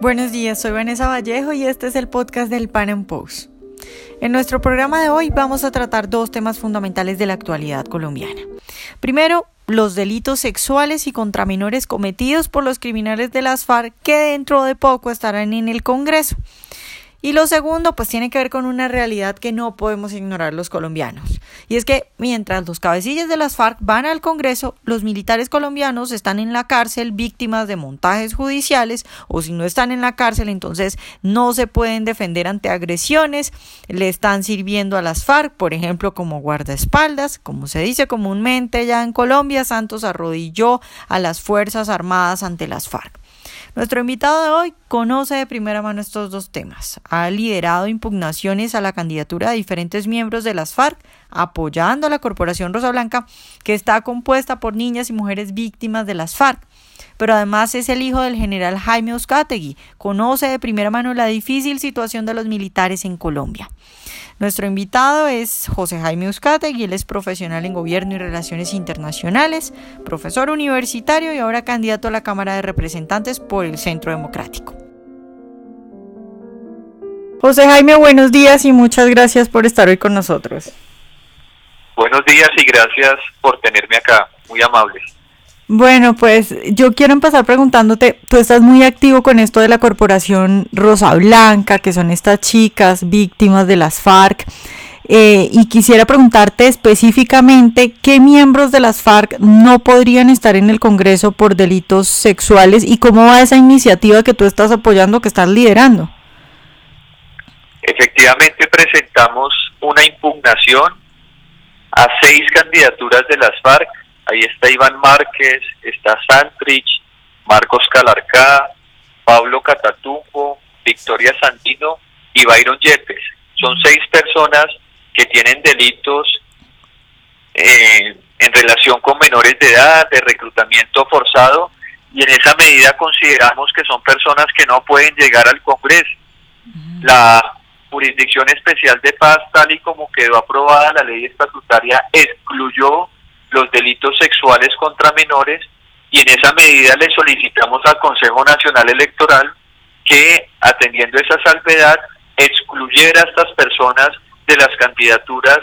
Buenos días, soy Vanessa Vallejo y este es el podcast del Pan Am Post. En nuestro programa de hoy vamos a tratar dos temas fundamentales de la actualidad colombiana. Primero, los delitos sexuales y contra menores cometidos por los criminales de las FARC que dentro de poco estarán en el Congreso. Y lo segundo, pues tiene que ver con una realidad que no podemos ignorar los colombianos. Y es que mientras los cabecillas de las FARC van al Congreso, los militares colombianos están en la cárcel víctimas de montajes judiciales o si no están en la cárcel, entonces no se pueden defender ante agresiones, le están sirviendo a las FARC, por ejemplo, como guardaespaldas, como se dice comúnmente ya en Colombia, Santos arrodilló a las Fuerzas Armadas ante las FARC. Nuestro invitado de hoy conoce de primera mano estos dos temas. Ha liderado impugnaciones a la candidatura de diferentes miembros de las FARC, apoyando a la Corporación Rosa Blanca, que está compuesta por niñas y mujeres víctimas de las FARC pero además es el hijo del general Jaime Uzcategui. Conoce de primera mano la difícil situación de los militares en Colombia. Nuestro invitado es José Jaime Uzcategui, él es profesional en Gobierno y Relaciones Internacionales, profesor universitario y ahora candidato a la Cámara de Representantes por el Centro Democrático. José Jaime, buenos días y muchas gracias por estar hoy con nosotros. Buenos días y gracias por tenerme acá, muy amable. Bueno, pues yo quiero empezar preguntándote, tú estás muy activo con esto de la corporación Rosa Blanca, que son estas chicas víctimas de las FARC, eh, y quisiera preguntarte específicamente qué miembros de las FARC no podrían estar en el Congreso por delitos sexuales y cómo va esa iniciativa que tú estás apoyando, que estás liderando. Efectivamente presentamos una impugnación a seis candidaturas de las FARC Ahí está Iván Márquez, está Santrich, Marcos Calarcá, Pablo Catatumbo, Victoria Sandino y Byron Yepes. Son seis personas que tienen delitos eh, en relación con menores de edad, de reclutamiento forzado, y en esa medida consideramos que son personas que no pueden llegar al Congreso. La Jurisdicción Especial de Paz, tal y como quedó aprobada la ley estatutaria, excluyó los delitos sexuales contra menores y en esa medida le solicitamos al Consejo Nacional Electoral que, atendiendo esa salvedad, excluyera a estas personas de las candidaturas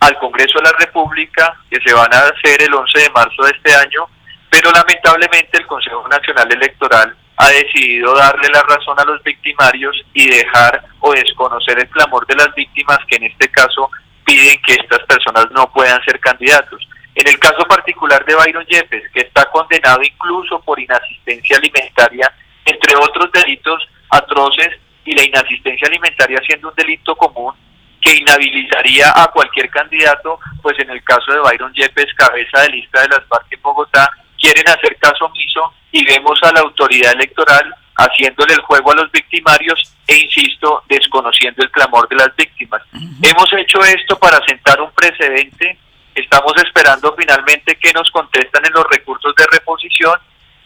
al Congreso de la República, que se van a hacer el 11 de marzo de este año, pero lamentablemente el Consejo Nacional Electoral ha decidido darle la razón a los victimarios y dejar o desconocer el clamor de las víctimas que en este caso piden que estas personas no puedan ser candidatos. En el caso particular de Byron Yepes, que está condenado incluso por inasistencia alimentaria, entre otros delitos atroces, y la inasistencia alimentaria siendo un delito común que inhabilitaría a cualquier candidato, pues en el caso de Byron Yepes, cabeza de lista de las FARC en Bogotá, quieren hacer caso omiso y vemos a la autoridad electoral haciéndole el juego a los victimarios e insisto, desconociendo el clamor de las víctimas. Hemos hecho esto para sentar un precedente Estamos esperando finalmente que nos contestan en los recursos de reposición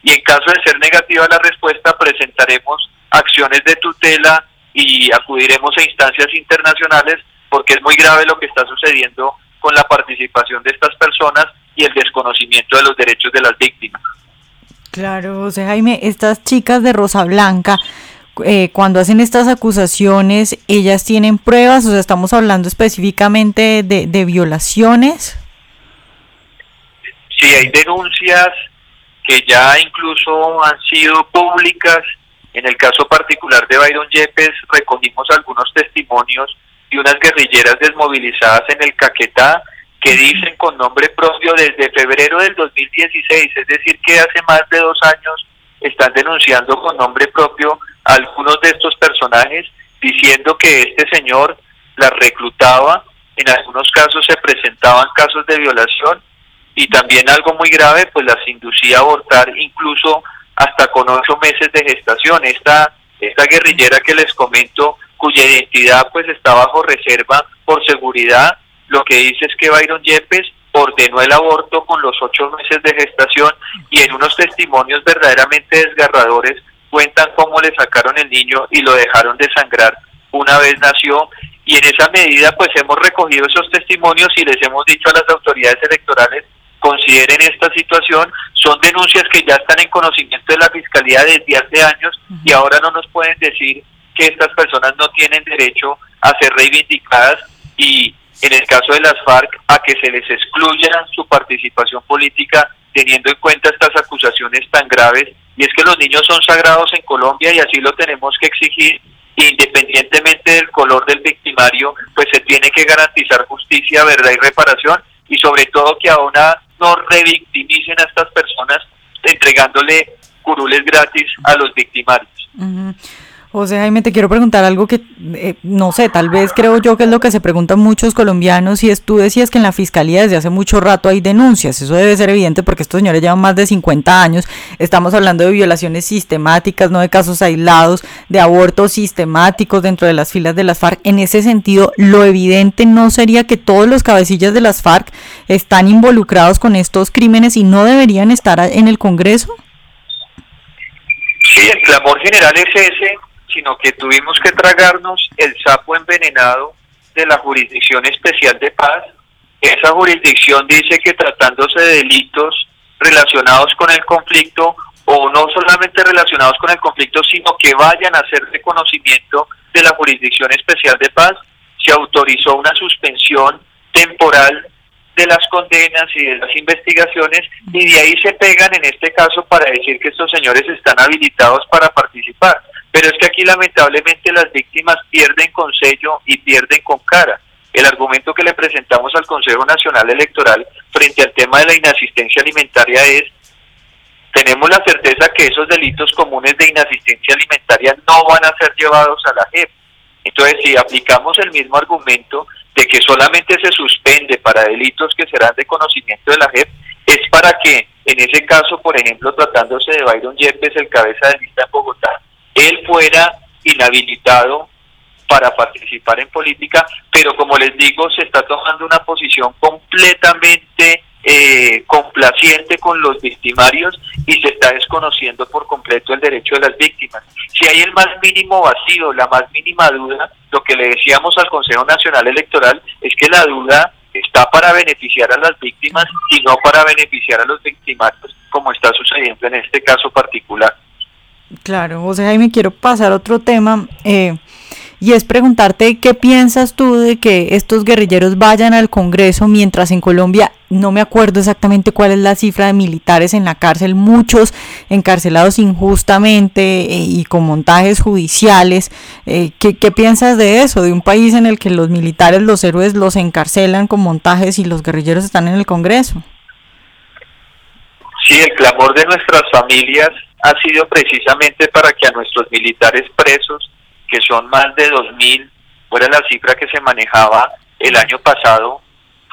y en caso de ser negativa la respuesta presentaremos acciones de tutela y acudiremos a instancias internacionales porque es muy grave lo que está sucediendo con la participación de estas personas y el desconocimiento de los derechos de las víctimas. Claro, José Jaime, estas chicas de Rosa Blanca, eh, cuando hacen estas acusaciones, ellas tienen pruebas, o sea, estamos hablando específicamente de, de violaciones. Sí, hay denuncias que ya incluso han sido públicas. En el caso particular de Byron Yepes, recogimos algunos testimonios de unas guerrilleras desmovilizadas en el Caquetá que dicen con nombre propio desde febrero del 2016, es decir, que hace más de dos años están denunciando con nombre propio algunos de estos personajes diciendo que este señor las reclutaba, en algunos casos se presentaban casos de violación y también algo muy grave, pues las inducía a abortar incluso hasta con ocho meses de gestación. Esta, esta guerrillera que les comento, cuya identidad pues está bajo reserva por seguridad, lo que dice es que Byron Yepes ordenó el aborto con los ocho meses de gestación y en unos testimonios verdaderamente desgarradores cuentan cómo le sacaron el niño y lo dejaron desangrar una vez nació y en esa medida pues hemos recogido esos testimonios y les hemos dicho a las autoridades electorales consideren esta situación. Son denuncias que ya están en conocimiento de la Fiscalía desde hace años y ahora no nos pueden decir que estas personas no tienen derecho a ser reivindicadas y en el caso de las FARC a que se les excluya su participación política teniendo en cuenta estas acusaciones tan graves. Y es que los niños son sagrados en Colombia y así lo tenemos que exigir. Independientemente del color del victimario, pues se tiene que garantizar justicia, verdad y reparación. Y sobre todo que ahora no revictimicen a estas personas entregándole curules gratis a los victimarios. José Jaime, te quiero preguntar algo que, eh, no sé, tal vez creo yo que es lo que se preguntan muchos colombianos y es, tú decías que en la fiscalía desde hace mucho rato hay denuncias, eso debe ser evidente porque estos señores llevan más de 50 años, estamos hablando de violaciones sistemáticas, no de casos aislados, de abortos sistemáticos dentro de las filas de las FARC. En ese sentido, lo evidente no sería que todos los cabecillas de las FARC están involucrados con estos crímenes y no deberían estar en el Congreso. Sí, el clamor general es ese sino que tuvimos que tragarnos el sapo envenenado de la Jurisdicción Especial de Paz. Esa jurisdicción dice que tratándose de delitos relacionados con el conflicto, o no solamente relacionados con el conflicto, sino que vayan a ser de conocimiento de la Jurisdicción Especial de Paz, se autorizó una suspensión temporal de las condenas y de las investigaciones y de ahí se pegan en este caso para decir que estos señores están habilitados para participar. Pero es que aquí lamentablemente las víctimas pierden con sello y pierden con cara. El argumento que le presentamos al Consejo Nacional Electoral frente al tema de la inasistencia alimentaria es, tenemos la certeza que esos delitos comunes de inasistencia alimentaria no van a ser llevados a la JEP. Entonces, si aplicamos el mismo argumento de que solamente se suspende para delitos que serán de conocimiento de la JEP, es para que, en ese caso, por ejemplo, tratándose de Byron Yepes, el cabeza de lista en Bogotá, él fuera inhabilitado para participar en política, pero como les digo, se está tomando una posición completamente eh, complaciente con los victimarios y se está desconociendo por completo el derecho de las víctimas. Si hay el más mínimo vacío, la más mínima duda, lo que le decíamos al Consejo Nacional Electoral es que la duda está para beneficiar a las víctimas y no para beneficiar a los victimarios, como está sucediendo en este caso particular. Claro, José Jaime, quiero pasar a otro tema eh, y es preguntarte qué piensas tú de que estos guerrilleros vayan al Congreso mientras en Colombia, no me acuerdo exactamente cuál es la cifra de militares en la cárcel, muchos encarcelados injustamente eh, y con montajes judiciales. Eh, ¿qué, ¿Qué piensas de eso? De un país en el que los militares, los héroes los encarcelan con montajes y los guerrilleros están en el Congreso. Sí, el clamor de nuestras familias ha sido precisamente para que a nuestros militares presos, que son más de 2.000, fuera la cifra que se manejaba el año pasado,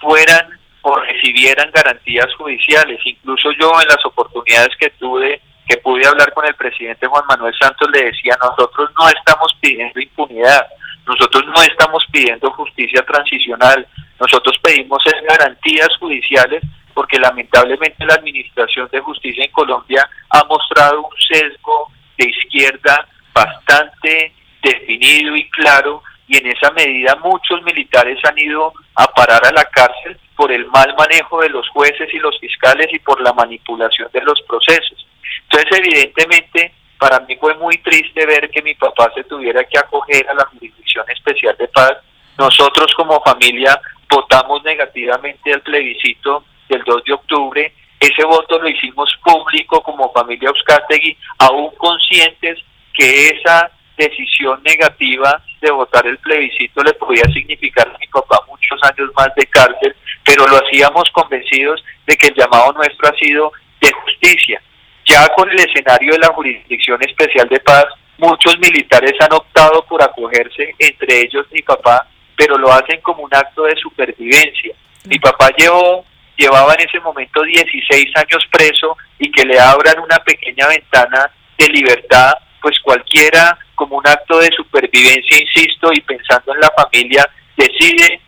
fueran o recibieran garantías judiciales. Incluso yo en las oportunidades que tuve, que pude hablar con el presidente Juan Manuel Santos, le decía, nosotros no estamos pidiendo impunidad, nosotros no estamos pidiendo justicia transicional, nosotros pedimos garantías judiciales porque lamentablemente la Administración de Justicia en Colombia ha mostrado un sesgo de izquierda bastante definido y claro y en esa medida muchos militares han ido a parar a la cárcel por el mal manejo de los jueces y los fiscales y por la manipulación de los procesos. Entonces, evidentemente, para mí fue muy triste ver que mi papá se tuviera que acoger a la Jurisdicción Especial de Paz. Nosotros como familia votamos negativamente al plebiscito del 2 de octubre. Ese voto lo hicimos público como familia Euskategui, aún conscientes que esa decisión negativa de votar el plebiscito le podía significar a mi papá muchos años más de cárcel, pero lo hacíamos convencidos de que el llamado nuestro ha sido de justicia. Ya con el escenario de la Jurisdicción Especial de Paz, muchos militares han optado por acogerse, entre ellos mi papá, pero lo hacen como un acto de supervivencia. Mi papá llevó llevaba en ese momento 16 años preso y que le abran una pequeña ventana de libertad, pues cualquiera como un acto de supervivencia, insisto, y pensando en la familia, decide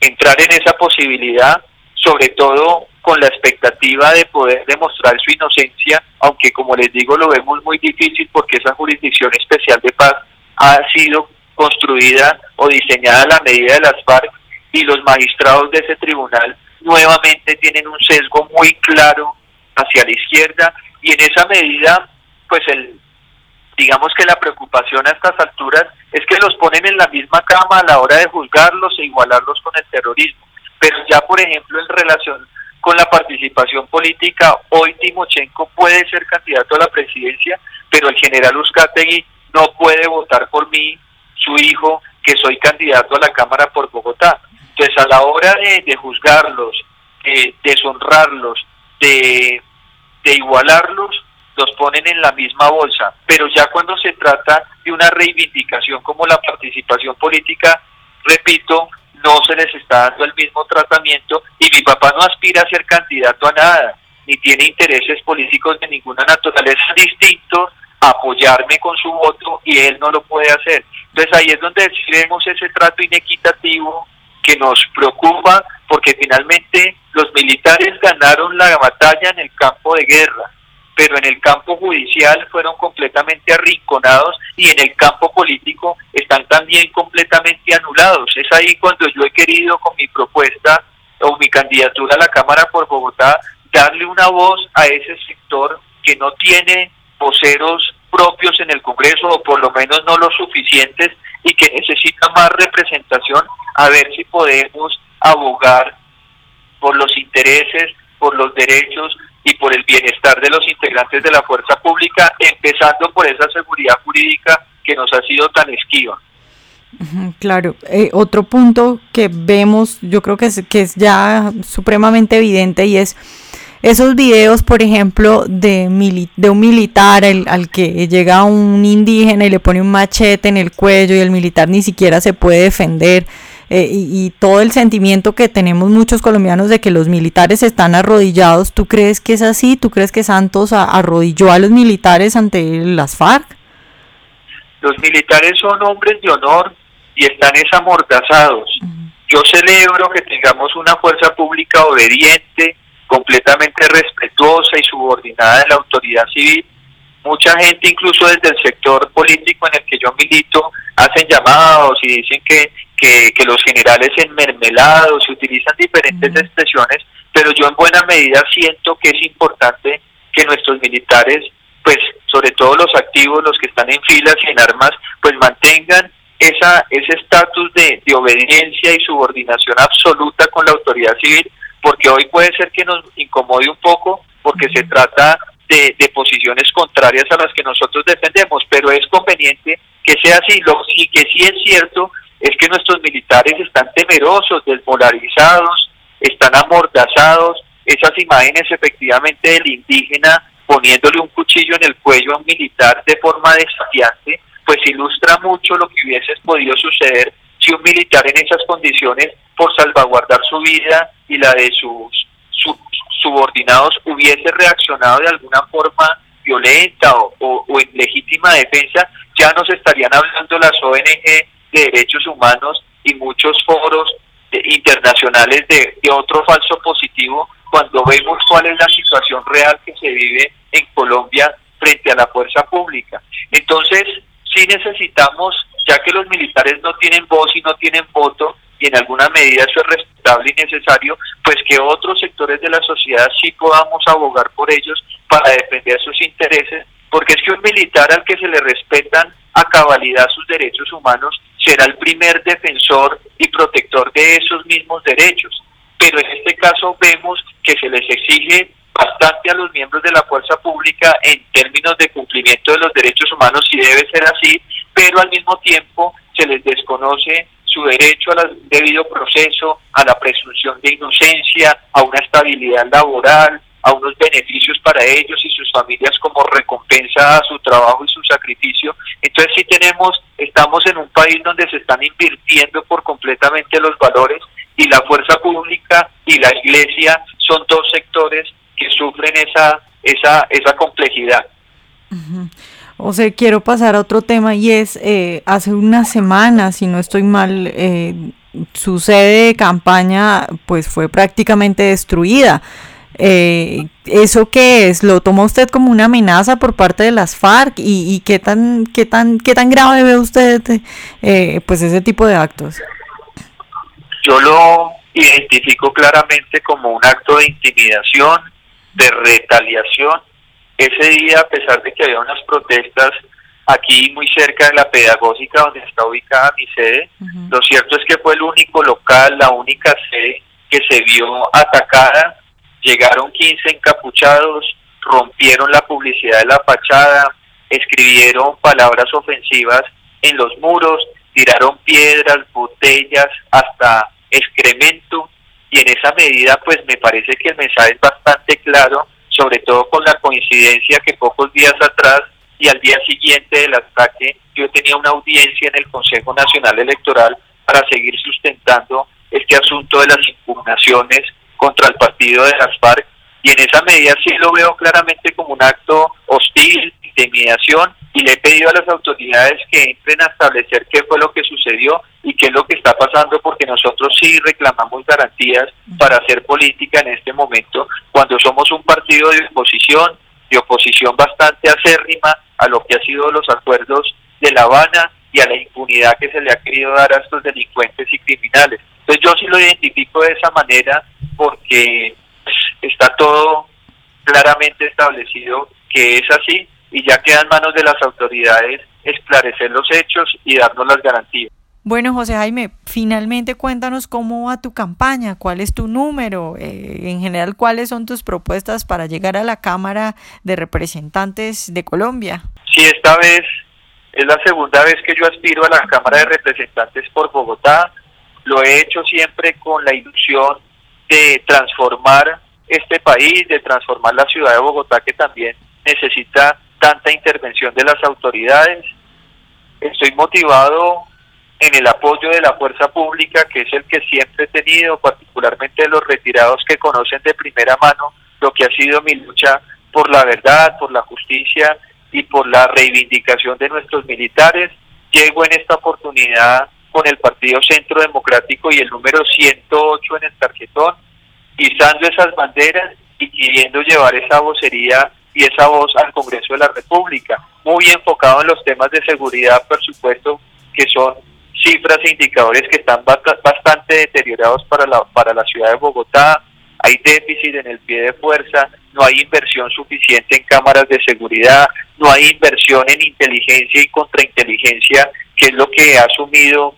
entrar en esa posibilidad, sobre todo con la expectativa de poder demostrar su inocencia, aunque como les digo lo vemos muy difícil porque esa jurisdicción especial de paz ha sido construida o diseñada a la medida de las FARC y los magistrados de ese tribunal nuevamente tienen un sesgo muy claro hacia la izquierda y en esa medida, pues el, digamos que la preocupación a estas alturas es que los ponen en la misma cama a la hora de juzgarlos e igualarlos con el terrorismo. Pero ya, por ejemplo, en relación con la participación política, hoy Timochenko puede ser candidato a la presidencia, pero el general Uzcategui no puede votar por mí, su hijo, que soy candidato a la Cámara por Bogotá. Entonces, a la hora de, juzgarlos, de deshonrarlos, de, de igualarlos, los ponen en la misma bolsa, pero ya cuando se trata de una reivindicación como la participación política, repito, no se les está dando el mismo tratamiento y mi papá no aspira a ser candidato a nada, ni tiene intereses políticos de ninguna naturaleza distintos a apoyarme con su voto y él no lo puede hacer. Entonces ahí es donde vemos ese trato inequitativo que nos preocupa porque finalmente los militares ganaron la batalla en el campo de guerra pero en el campo judicial fueron completamente arrinconados y en el campo político están también completamente anulados. Es ahí cuando yo he querido con mi propuesta o mi candidatura a la Cámara por Bogotá darle una voz a ese sector que no tiene voceros propios en el Congreso o por lo menos no los suficientes y que necesita más representación a ver si podemos abogar por los intereses, por los derechos y por el bienestar de los integrantes de la fuerza pública, empezando por esa seguridad jurídica que nos ha sido tan esquiva. Claro, eh, otro punto que vemos, yo creo que es, que es ya supremamente evidente y es esos videos, por ejemplo, de, de un militar al que llega un indígena y le pone un machete en el cuello y el militar ni siquiera se puede defender. Eh, y, todo el sentimiento que tenemos muchos colombianos de que los militares están arrodillados, ¿tú crees que es así? ¿Tú crees que Santos arrodilló a los militares ante las FARC? Los militares son hombres de honor y están esamordazados. Yo celebro que tengamos una fuerza pública obediente, completamente respetuosa y subordinada de la autoridad civil. Mucha gente, incluso desde el sector político en el que yo milito, hacen llamados y dicen que que, los generales enmermelados y utilizan diferentes expresiones, pero yo en buena medida siento que es importante que nuestros militares, pues sobre todo los activos, los que están en filas y en armas, pues mantengan esa, ese estatus de, de obediencia y subordinación absoluta con la autoridad civil, porque hoy puede ser que nos incomode un poco, porque se trata de, de, posiciones contrarias a las que nosotros defendemos, pero es conveniente que sea así. Lo y que sí es cierto es que nuestros militares están temerosos, desmoralizados, están amordazados. Esas imágenes efectivamente del indígena poniéndole un cuchillo en el cuello a un militar de forma desafiante, pues ilustra mucho lo que hubiese podido suceder si un militar en esas condiciones, por salvaguardar su vida y la de sus, subordinados, hubiese reaccionado de alguna forma violenta o, o en legítima defensa, ya nos estarían hablando las ONG de derechos humanos y muchos foros internacionales de, otro falso positivo cuando vemos cuál es la situación real que se vive en Colombia frente a la fuerza pública. Entonces, sí necesitamos, ya que los militares no tienen voz y no tienen voto, y en alguna medida eso es respetable y necesario, pues que otros sectores de la sociedad sí podamos abogar por ellos para defender sus intereses, porque es que un militar al que se le respetan a cabalidad sus derechos humanos será el primer defensor y protector de esos mismos derechos. Pero en este caso vemos que se les exige bastante a los miembros de la fuerza pública en términos de cumplimiento de los derechos humanos y debe ser así, pero al mismo tiempo se les desconoce su derecho al debido proceso, a la presunción de inocencia, a una estabilidad laboral, a unos beneficios para ellos y sus familias como recompensa a su trabajo y su sacrificio. Entonces sí tenemos, estamos en un país donde se están invirtiendo por completamente los valores y la fuerza pública y la iglesia son dos sectores que sufren esa, esa, esa complejidad. O sea, quiero pasar a otro tema y es, eh, hace unas semanas, si no estoy mal, eh, su sede de campaña pues fue prácticamente destruida. Eh, ¿Eso qué es? ¿Lo toma usted como una amenaza por parte de las FARC? ¿Y, qué, tan, qué, tan, qué tan grave ve usted eh, pues ese tipo de actos? Yo lo identifico claramente como un acto de intimidación, de retaliación. Ese día, a pesar de que había unas protestas aquí muy cerca de la pedagógica donde está ubicada mi sede, lo cierto es que fue el único local, la única sede que se vio atacada. Llegaron 15 encapuchados, rompieron la publicidad de la fachada, escribieron palabras ofensivas en los muros, tiraron piedras, botellas, hasta excremento esa medida pues me parece que el mensaje es bastante claro, sobre todo con la coincidencia que pocos días atrás y al día siguiente del ataque yo tenía una audiencia en el Consejo Nacional Electoral para seguir sustentando este asunto de las impugnaciones contra el partido de las FARC y en esa medida sí lo veo claramente como un acto hostil, intimidación y le he pedido a las autoridades que entren a establecer qué fue lo que sucedió y qué es lo que está pasando porque nosotros sí reclamamos garantías para hacer política en este momento cuando somos un partido de oposición, de oposición bastante acérrima a lo que ha sido los acuerdos de La Habana y a la impunidad que se le ha querido dar a estos delincuentes y criminales. Entonces yo sí lo identifico de esa manera porque está todo claramente establecido que es así y ya queda en manos de las autoridades esclarecer los hechos y darnos las garantías. Bueno, José Jaime, finalmente cuéntanos cómo va tu campaña, cuál es tu número, eh, en general cuáles son tus propuestas para llegar a la Cámara de Representantes de Colombia. Sí, esta vez es la segunda vez que yo aspiro a la Cámara de Representantes por Bogotá. Lo he hecho siempre con la ilusión de transformar este país, de transformar la ciudad de Bogotá, que también necesita tanta intervención de las autoridades. Estoy motivado en el apoyo de la fuerza pública, que es el que siempre he tenido, particularmente los retirados que conocen de primera mano lo que ha sido mi lucha por la verdad, por la justicia y por la reivindicación de nuestros militares. Llego en esta oportunidad con el Partido Centro Democrático y el número 108 en el tarjetón, izando esas banderas y queriendo llevar esa vocería y esa voz al Congreso de la República, muy enfocado en los temas de seguridad, por supuesto, que son cifras e indicadores que están bastante deteriorados para la, para la ciudad de Bogotá, hay déficit en el pie de fuerza, no hay inversión suficiente en cámaras de seguridad, no hay inversión en inteligencia y contrainteligencia, que es lo que ha asumido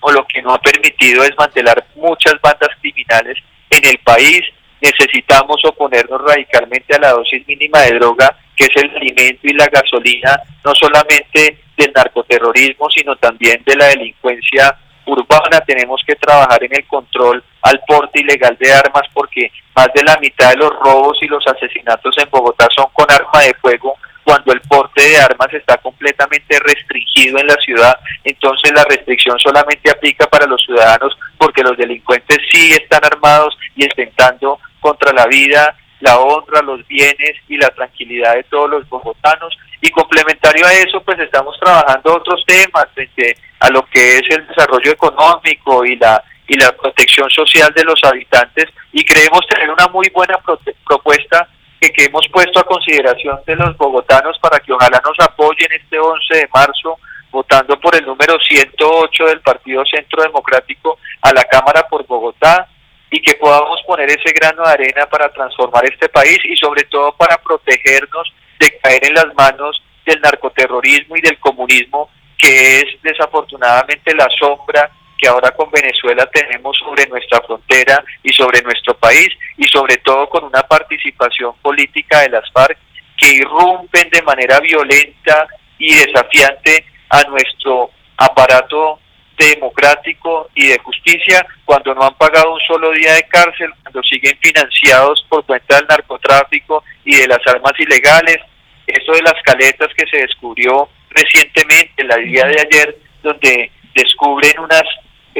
o lo que no ha permitido desmantelar muchas bandas criminales en el país. Necesitamos oponernos radicalmente a la dosis mínima de droga, que es el alimento y la gasolina, no solamente del narcoterrorismo, sino también de la delincuencia urbana. Tenemos que trabajar en el control al porte ilegal de armas porque más de la mitad de los robos y los asesinatos en Bogotá son con arma de fuego cuando el porte de armas está completamente restringido en la ciudad, entonces la restricción solamente aplica para los ciudadanos porque los delincuentes sí están armados y intentando contra la vida, la honra, los bienes y la tranquilidad de todos los bogotanos. Y complementario a eso, pues estamos trabajando otros temas frente a lo que es el desarrollo económico y la y la protección social de los habitantes y creemos tener una muy buena propuesta que, hemos puesto a consideración de los bogotanos para que ojalá nos apoyen este 11 de marzo votando por el número 108 del Partido Centro Democrático a la Cámara por Bogotá y que podamos poner ese grano de arena para transformar este país y sobre todo para protegernos de caer en las manos del narcoterrorismo y del comunismo que es desafortunadamente la sombra que ahora con Venezuela tenemos sobre nuestra frontera y sobre nuestro país y sobre todo con una participación política de las FARC que irrumpen de manera violenta y desafiante a nuestro aparato democrático y de justicia cuando no han pagado un solo día de cárcel, cuando siguen financiados por cuenta del narcotráfico y de las armas ilegales. Eso de las caletas que se descubrió recientemente, la día de ayer, donde descubren unas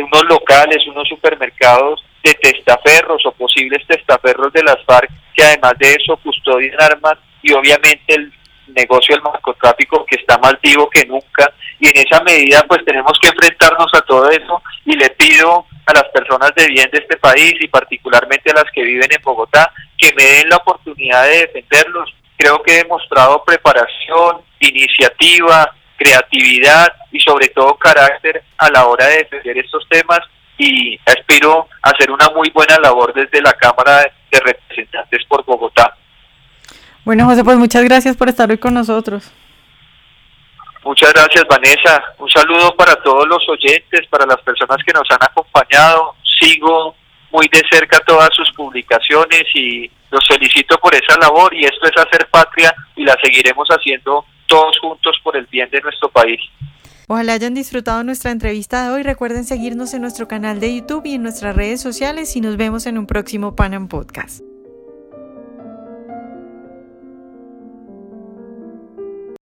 unos locales, unos supermercados de testaferros o posibles testaferros de las FARC, que además de eso custodian armas y obviamente el negocio del narcotráfico que está más vivo que nunca y en esa medida pues tenemos que enfrentarnos a todo eso y le pido a las personas de bien de este país y particularmente a las que viven en Bogotá que me den la oportunidad de defenderlos. Creo que he demostrado preparación, iniciativa, creatividad y sobre todo carácter a la hora de defender estos temas y aspiro a hacer una muy buena labor desde la Cámara de Representantes por Bogotá. Bueno, José, pues muchas gracias por estar hoy con nosotros. Muchas gracias, Vanessa. Un saludo para todos los oyentes, para las personas que nos han acompañado. Sigo muy de cerca todas sus publicaciones y los felicito por esa labor y esto es hacer patria y la seguiremos haciendo todos juntos por el bien de nuestro país. Ojalá hayan disfrutado nuestra entrevista de hoy. Recuerden seguirnos en nuestro canal de YouTube y en nuestras redes sociales y nos vemos en un próximo Panam Podcast.